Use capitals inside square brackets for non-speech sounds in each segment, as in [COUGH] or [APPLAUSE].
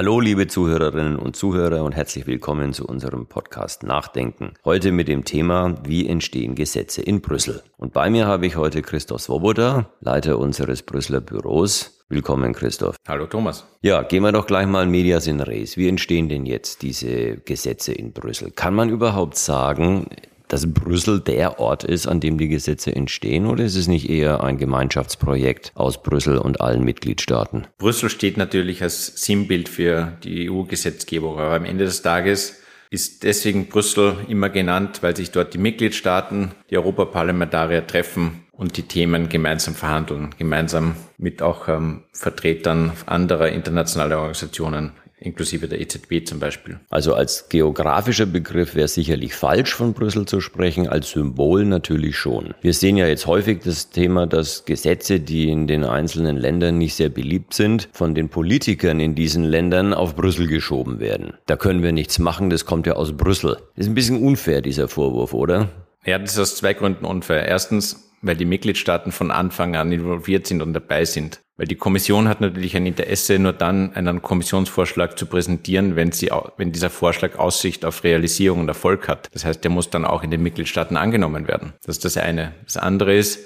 Hallo, liebe Zuhörerinnen und Zuhörer und herzlich willkommen zu unserem Podcast Nachdenken. Heute mit dem Thema, wie entstehen Gesetze in Brüssel. Und bei mir habe ich heute Christoph Svoboda, Leiter unseres Brüsseler Büros. Willkommen, Christoph. Hallo, Thomas. Ja, gehen wir doch gleich mal Medias in Res. Wie entstehen denn jetzt diese Gesetze in Brüssel? Kann man überhaupt sagen, dass Brüssel der Ort ist, an dem die Gesetze entstehen, oder ist es nicht eher ein Gemeinschaftsprojekt aus Brüssel und allen Mitgliedstaaten? Brüssel steht natürlich als Sinnbild für die EU-Gesetzgebung, aber am Ende des Tages ist deswegen Brüssel immer genannt, weil sich dort die Mitgliedstaaten, die Europaparlamentarier treffen und die Themen gemeinsam verhandeln, gemeinsam mit auch ähm, Vertretern anderer internationaler Organisationen inklusive der EZB zum Beispiel. Also als geografischer Begriff wäre sicherlich falsch von Brüssel zu sprechen, als Symbol natürlich schon. Wir sehen ja jetzt häufig das Thema, dass Gesetze, die in den einzelnen Ländern nicht sehr beliebt sind, von den Politikern in diesen Ländern auf Brüssel geschoben werden. Da können wir nichts machen, das kommt ja aus Brüssel. Ist ein bisschen unfair, dieser Vorwurf, oder? Ja, das ist aus zwei Gründen unfair. Erstens, weil die Mitgliedstaaten von Anfang an involviert sind und dabei sind. Weil die Kommission hat natürlich ein Interesse, nur dann einen Kommissionsvorschlag zu präsentieren, wenn, sie, wenn dieser Vorschlag Aussicht auf Realisierung und Erfolg hat. Das heißt, der muss dann auch in den Mitgliedstaaten angenommen werden. Das ist das eine. Das andere ist,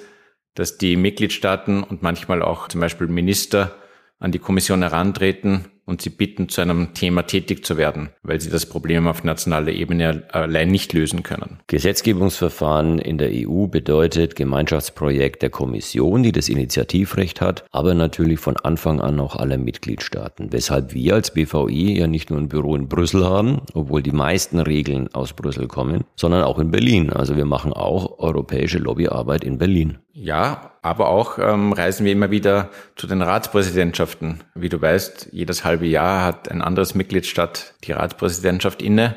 dass die Mitgliedstaaten und manchmal auch zum Beispiel Minister an die Kommission herantreten und sie bitten, zu einem Thema tätig zu werden, weil sie das Problem auf nationaler Ebene allein nicht lösen können. Gesetzgebungsverfahren in der EU bedeutet Gemeinschaftsprojekt der Kommission, die das Initiativrecht hat, aber natürlich von Anfang an auch aller Mitgliedstaaten. Weshalb wir als BVI ja nicht nur ein Büro in Brüssel haben, obwohl die meisten Regeln aus Brüssel kommen, sondern auch in Berlin. Also wir machen auch europäische Lobbyarbeit in Berlin. Ja, aber auch ähm, reisen wir immer wieder zu den Ratspräsidentschaften. Wie du weißt, jedes halbe Jahr hat ein anderes Mitgliedstaat die Ratspräsidentschaft inne.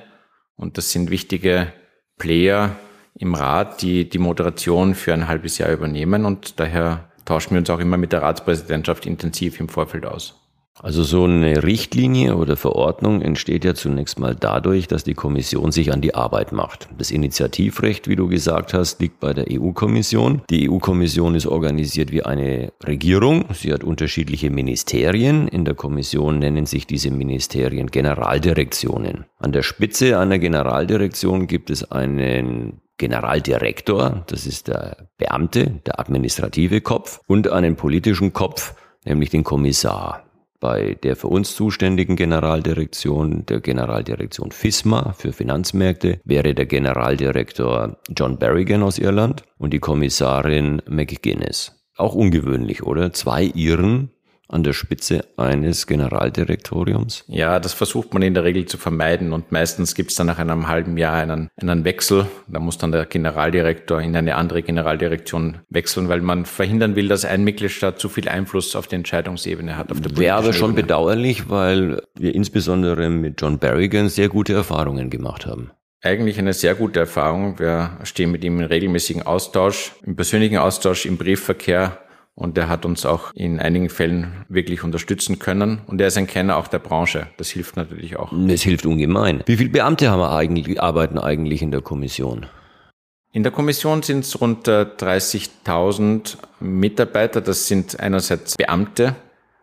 Und das sind wichtige Player im Rat, die die Moderation für ein halbes Jahr übernehmen. Und daher tauschen wir uns auch immer mit der Ratspräsidentschaft intensiv im Vorfeld aus. Also so eine Richtlinie oder Verordnung entsteht ja zunächst mal dadurch, dass die Kommission sich an die Arbeit macht. Das Initiativrecht, wie du gesagt hast, liegt bei der EU-Kommission. Die EU-Kommission ist organisiert wie eine Regierung. Sie hat unterschiedliche Ministerien. In der Kommission nennen sich diese Ministerien Generaldirektionen. An der Spitze einer Generaldirektion gibt es einen Generaldirektor, das ist der Beamte, der administrative Kopf, und einen politischen Kopf, nämlich den Kommissar bei der für uns zuständigen Generaldirektion, der Generaldirektion FISMA für Finanzmärkte, wäre der Generaldirektor John Berrigan aus Irland und die Kommissarin McGuinness. Auch ungewöhnlich, oder? Zwei Iren an der Spitze eines Generaldirektoriums? Ja, das versucht man in der Regel zu vermeiden und meistens gibt es dann nach einem halben Jahr einen, einen Wechsel. Da muss dann der Generaldirektor in eine andere Generaldirektion wechseln, weil man verhindern will, dass ein Mitgliedstaat zu viel Einfluss auf die Entscheidungsebene hat. Wäre aber schon Ebene. bedauerlich, weil wir insbesondere mit John Berrigan sehr gute Erfahrungen gemacht haben eigentlich eine sehr gute Erfahrung. Wir stehen mit ihm in regelmäßigen Austausch, im persönlichen Austausch, im Briefverkehr und er hat uns auch in einigen Fällen wirklich unterstützen können. Und er ist ein Kenner auch der Branche. Das hilft natürlich auch. Das hilft ungemein. Wie viele Beamte haben wir eigentlich, arbeiten eigentlich in der Kommission? In der Kommission sind es rund 30.000 äh, Mitarbeiter. Das sind einerseits Beamte,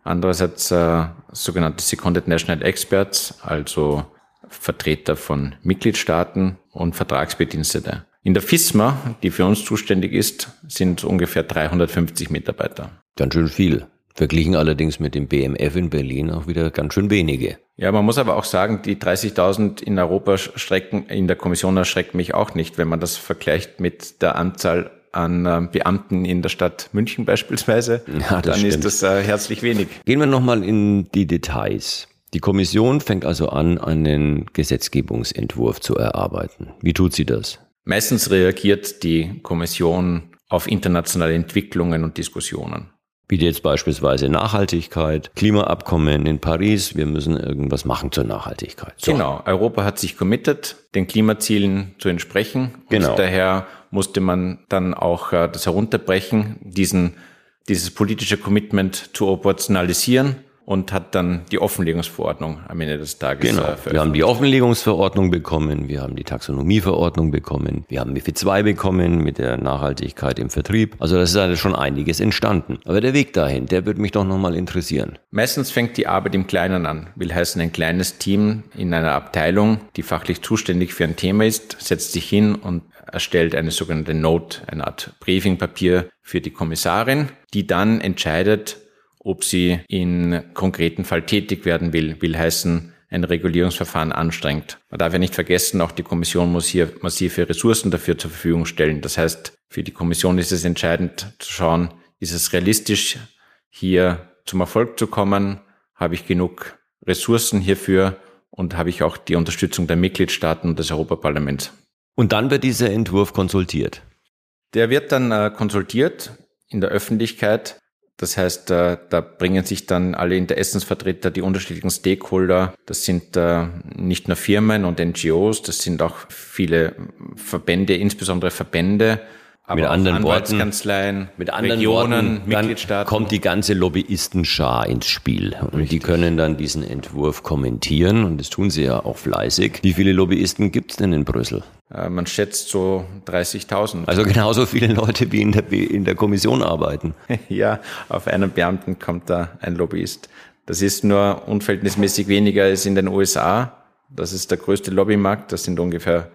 andererseits äh, sogenannte Seconded National Experts, also Vertreter von Mitgliedstaaten und Vertragsbedienstete. In der FISMA, die für uns zuständig ist, sind ungefähr 350 Mitarbeiter. Ganz schön viel. Verglichen allerdings mit dem BMF in Berlin auch wieder ganz schön wenige. Ja, man muss aber auch sagen, die 30.000 in Europa strecken, in der Kommission erschreckt mich auch nicht, wenn man das vergleicht mit der Anzahl an äh, Beamten in der Stadt München [LAUGHS] beispielsweise. Ja, das dann stimmt. ist das äh, herzlich wenig. Gehen wir nochmal in die Details. Die Kommission fängt also an, einen Gesetzgebungsentwurf zu erarbeiten. Wie tut sie das? Meistens reagiert die Kommission auf internationale Entwicklungen und Diskussionen. Wie jetzt beispielsweise Nachhaltigkeit, Klimaabkommen in Paris, wir müssen irgendwas machen zur Nachhaltigkeit. So. Genau, Europa hat sich committed, den Klimazielen zu entsprechen. Genau. Und daher musste man dann auch äh, das herunterbrechen, diesen, dieses politische Commitment zu operationalisieren und hat dann die Offenlegungsverordnung am Ende des Tages genau. äh, Wir haben die Offenlegungsverordnung bekommen, wir haben die Taxonomieverordnung bekommen, wir haben MIFID 2 bekommen mit der Nachhaltigkeit im Vertrieb. Also das ist also schon einiges entstanden. Aber der Weg dahin, der würde mich doch nochmal interessieren. Meistens fängt die Arbeit im Kleinen an. Will heißen, ein kleines Team in einer Abteilung, die fachlich zuständig für ein Thema ist, setzt sich hin und erstellt eine sogenannte Note, eine Art Briefingpapier für die Kommissarin, die dann entscheidet, ob sie in konkreten Fall tätig werden will, will heißen, ein Regulierungsverfahren anstrengt. Man darf ja nicht vergessen, auch die Kommission muss hier massive Ressourcen dafür zur Verfügung stellen. Das heißt, für die Kommission ist es entscheidend zu schauen, ist es realistisch, hier zum Erfolg zu kommen? Habe ich genug Ressourcen hierfür? Und habe ich auch die Unterstützung der Mitgliedstaaten und des Europaparlaments? Und dann wird dieser Entwurf konsultiert. Der wird dann äh, konsultiert in der Öffentlichkeit. Das heißt, äh, da bringen sich dann alle Interessensvertreter, die unterschiedlichen Stakeholder. Das sind äh, nicht nur Firmen und NGOs, das sind auch viele Verbände, insbesondere Verbände, aber mit anderen Worten, mit anderen Regionen, Worten, Mitgliedstaaten. kommt die ganze Lobbyistenschar ins Spiel. Und Richtig. die können dann diesen Entwurf kommentieren und das tun sie ja auch fleißig. Wie viele Lobbyisten gibt es denn in Brüssel? Äh, man schätzt so 30.000. Also genauso viele Leute, wie in der, in der Kommission arbeiten. [LAUGHS] ja, auf einen Beamten kommt da ein Lobbyist. Das ist nur unverhältnismäßig weniger als in den USA. Das ist der größte Lobbymarkt. Das sind ungefähr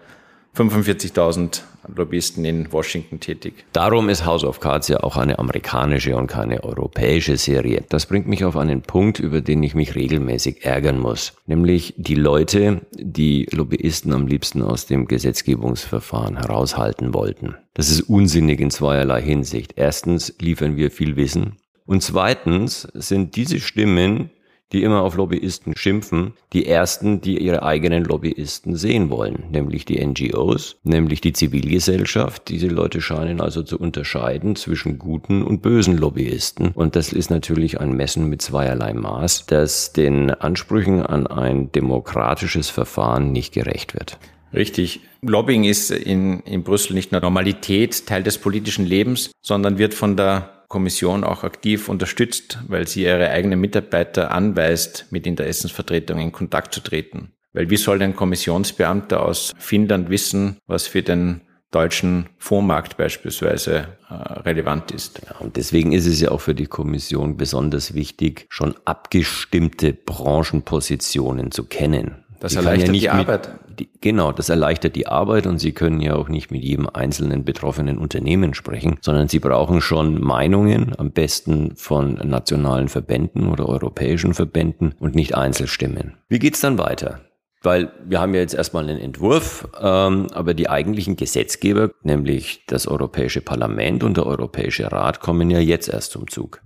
45.000 Lobbyisten in Washington tätig. Darum ist House of Cards ja auch eine amerikanische und keine europäische Serie. Das bringt mich auf einen Punkt, über den ich mich regelmäßig ärgern muss. Nämlich die Leute, die Lobbyisten am liebsten aus dem Gesetzgebungsverfahren heraushalten wollten. Das ist unsinnig in zweierlei Hinsicht. Erstens liefern wir viel Wissen. Und zweitens sind diese Stimmen die immer auf Lobbyisten schimpfen, die ersten, die ihre eigenen Lobbyisten sehen wollen, nämlich die NGOs, nämlich die Zivilgesellschaft. Diese Leute scheinen also zu unterscheiden zwischen guten und bösen Lobbyisten. Und das ist natürlich ein Messen mit zweierlei Maß, das den Ansprüchen an ein demokratisches Verfahren nicht gerecht wird. Richtig. Lobbying ist in, in Brüssel nicht nur Normalität, Teil des politischen Lebens, sondern wird von der Kommission auch aktiv unterstützt, weil sie ihre eigenen Mitarbeiter anweist, mit Interessensvertretungen in Kontakt zu treten. Weil wie soll ein Kommissionsbeamter aus Finnland wissen, was für den deutschen Fondsmarkt beispielsweise äh, relevant ist. Ja, und deswegen ist es ja auch für die Kommission besonders wichtig, schon abgestimmte Branchenpositionen zu kennen. Das erleichtert ja die Arbeit. Die, genau, das erleichtert die Arbeit und Sie können ja auch nicht mit jedem einzelnen betroffenen Unternehmen sprechen, sondern Sie brauchen schon Meinungen, am besten von nationalen Verbänden oder europäischen Verbänden und nicht Einzelstimmen. Wie geht's dann weiter? Weil wir haben ja jetzt erstmal einen Entwurf, ähm, aber die eigentlichen Gesetzgeber, nämlich das Europäische Parlament und der Europäische Rat, kommen ja jetzt erst zum Zug.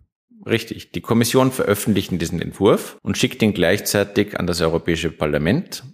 Richtig. Die Kommission veröffentlicht diesen Entwurf und schickt ihn gleichzeitig an das Europäische Parlament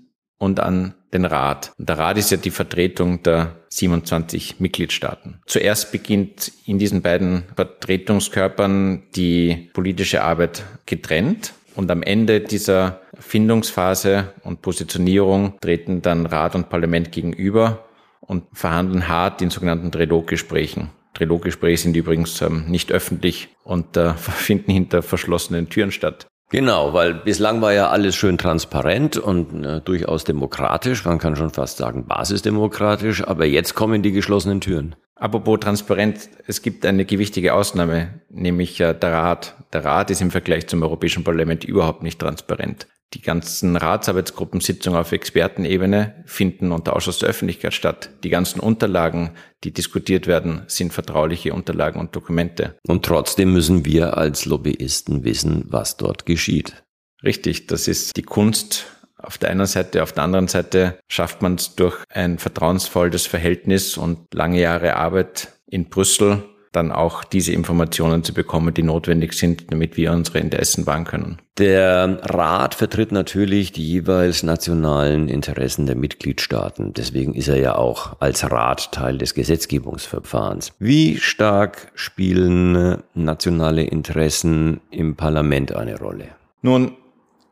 und an den Rat. Und der Rat ist ja die Vertretung der 27 Mitgliedstaaten. Zuerst beginnt in diesen beiden Vertretungskörpern die politische Arbeit getrennt. Und am Ende dieser Findungsphase und Positionierung treten dann Rat und Parlament gegenüber und verhandeln hart in sogenannten Triloggesprächen. Triloggespräche sind übrigens ähm, nicht öffentlich und äh, [LAUGHS] finden hinter verschlossenen Türen statt. Genau, weil bislang war ja alles schön transparent und äh, durchaus demokratisch, man kann schon fast sagen basisdemokratisch, aber jetzt kommen die geschlossenen Türen. Apropos transparent, es gibt eine gewichtige Ausnahme, nämlich äh, der Rat. Der Rat ist im Vergleich zum Europäischen Parlament überhaupt nicht transparent. Die ganzen Ratsarbeitsgruppensitzungen auf Expertenebene finden unter Ausschuss der Öffentlichkeit statt. Die ganzen Unterlagen, die diskutiert werden, sind vertrauliche Unterlagen und Dokumente. Und trotzdem müssen wir als Lobbyisten wissen, was dort geschieht. Richtig, das ist die Kunst auf der einen Seite, auf der anderen Seite schafft man es durch ein vertrauensvolles Verhältnis und lange Jahre Arbeit in Brüssel dann auch diese Informationen zu bekommen, die notwendig sind, damit wir unsere Interessen wahren können. Der Rat vertritt natürlich die jeweils nationalen Interessen der Mitgliedstaaten. Deswegen ist er ja auch als Rat Teil des Gesetzgebungsverfahrens. Wie stark spielen nationale Interessen im Parlament eine Rolle? Nun,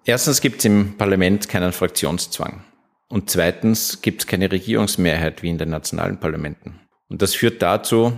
erstens gibt es im Parlament keinen Fraktionszwang. Und zweitens gibt es keine Regierungsmehrheit wie in den nationalen Parlamenten. Und das führt dazu,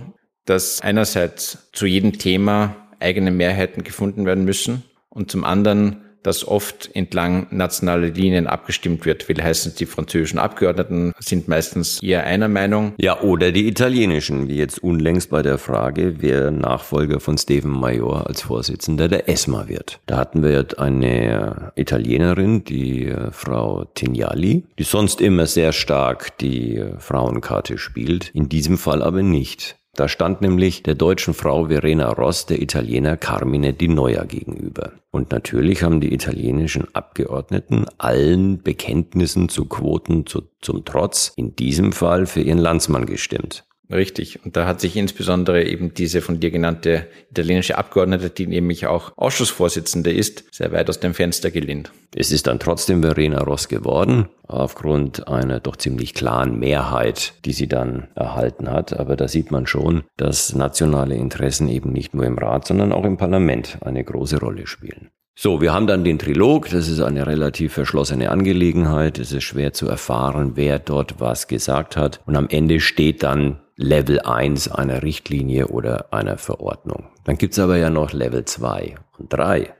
dass einerseits zu jedem Thema eigene Mehrheiten gefunden werden müssen und zum anderen dass oft entlang nationaler Linien abgestimmt wird. Will heißen, die französischen Abgeordneten sind meistens eher einer Meinung. Ja, oder die italienischen, wie jetzt unlängst bei der Frage, wer Nachfolger von Steven Major als Vorsitzender der ESMA wird. Da hatten wir eine Italienerin, die äh, Frau Tignali, die sonst immer sehr stark die äh, Frauenkarte spielt, in diesem Fall aber nicht. Da stand nämlich der deutschen Frau Verena Ross der Italiener Carmine Di Noia gegenüber. Und natürlich haben die italienischen Abgeordneten allen Bekenntnissen zu Quoten zu, zum Trotz in diesem Fall für ihren Landsmann gestimmt. Richtig. Und da hat sich insbesondere eben diese von dir genannte italienische Abgeordnete, die nämlich auch Ausschussvorsitzende ist, sehr weit aus dem Fenster gelehnt. Es ist dann trotzdem Verena Ross geworden, aufgrund einer doch ziemlich klaren Mehrheit, die sie dann erhalten hat. Aber da sieht man schon, dass nationale Interessen eben nicht nur im Rat, sondern auch im Parlament eine große Rolle spielen. So, wir haben dann den Trilog. Das ist eine relativ verschlossene Angelegenheit. Es ist schwer zu erfahren, wer dort was gesagt hat. Und am Ende steht dann Level 1 einer Richtlinie oder einer Verordnung. Dann gibt's aber ja noch Level 2 und 3.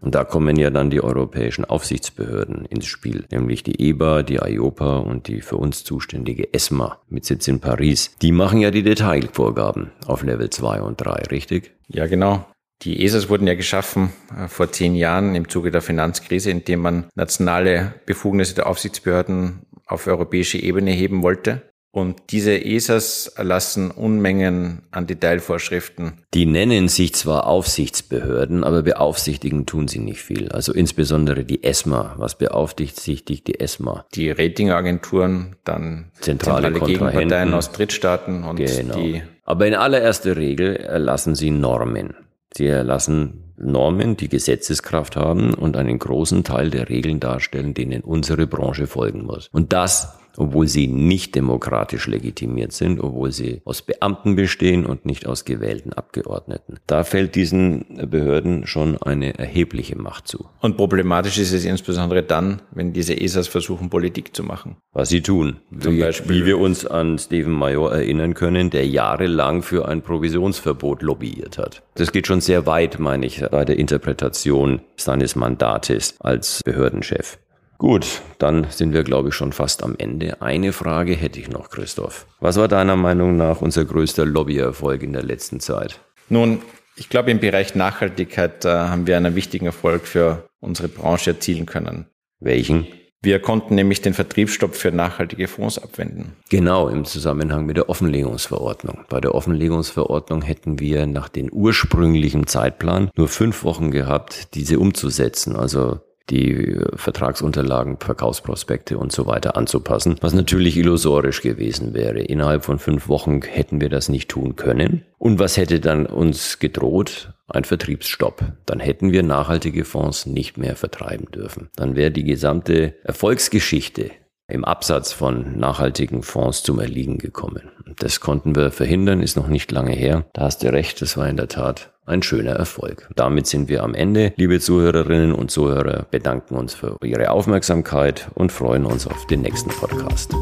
Und da kommen ja dann die europäischen Aufsichtsbehörden ins Spiel, nämlich die EBA, die IOPA und die für uns zuständige ESMA mit Sitz in Paris. Die machen ja die Detailvorgaben auf Level 2 und 3, richtig? Ja, genau. Die ESAs wurden ja geschaffen äh, vor zehn Jahren im Zuge der Finanzkrise, indem man nationale Befugnisse der Aufsichtsbehörden auf europäische Ebene heben wollte. Und diese ESAs erlassen Unmengen an Detailvorschriften. Die nennen sich zwar Aufsichtsbehörden, aber beaufsichtigen tun sie nicht viel. Also insbesondere die ESMA. Was beaufsichtigt die ESMA? Die Ratingagenturen, dann zentrale, zentrale Gegenparteien aus Drittstaaten und genau. die. Aber in allererster Regel erlassen sie Normen. Sie erlassen Normen, die Gesetzeskraft haben und einen großen Teil der Regeln darstellen, denen unsere Branche folgen muss. Und das obwohl sie nicht demokratisch legitimiert sind, obwohl sie aus Beamten bestehen und nicht aus gewählten Abgeordneten. Da fällt diesen Behörden schon eine erhebliche Macht zu. Und problematisch ist es insbesondere dann, wenn diese ESAs versuchen, Politik zu machen. Was sie tun. Zum wie, Beispiel. Wie wir uns an Stephen Major erinnern können, der jahrelang für ein Provisionsverbot lobbyiert hat. Das geht schon sehr weit, meine ich, bei der Interpretation seines Mandates als Behördenchef. Gut, dann sind wir, glaube ich, schon fast am Ende. Eine Frage hätte ich noch, Christoph. Was war deiner Meinung nach unser größter Lobbyerfolg in der letzten Zeit? Nun, ich glaube, im Bereich Nachhaltigkeit äh, haben wir einen wichtigen Erfolg für unsere Branche erzielen können. Welchen? Wir konnten nämlich den Vertriebsstopp für nachhaltige Fonds abwenden. Genau, im Zusammenhang mit der Offenlegungsverordnung. Bei der Offenlegungsverordnung hätten wir nach dem ursprünglichen Zeitplan nur fünf Wochen gehabt, diese umzusetzen. Also die Vertragsunterlagen, Verkaufsprospekte und so weiter anzupassen, was natürlich illusorisch gewesen wäre. Innerhalb von fünf Wochen hätten wir das nicht tun können. Und was hätte dann uns gedroht? Ein Vertriebsstopp. Dann hätten wir nachhaltige Fonds nicht mehr vertreiben dürfen. Dann wäre die gesamte Erfolgsgeschichte im Absatz von nachhaltigen Fonds zum Erliegen gekommen. Das konnten wir verhindern, ist noch nicht lange her. Da hast du recht, das war in der Tat ein schöner Erfolg. Damit sind wir am Ende. Liebe Zuhörerinnen und Zuhörer, bedanken uns für Ihre Aufmerksamkeit und freuen uns auf den nächsten Podcast.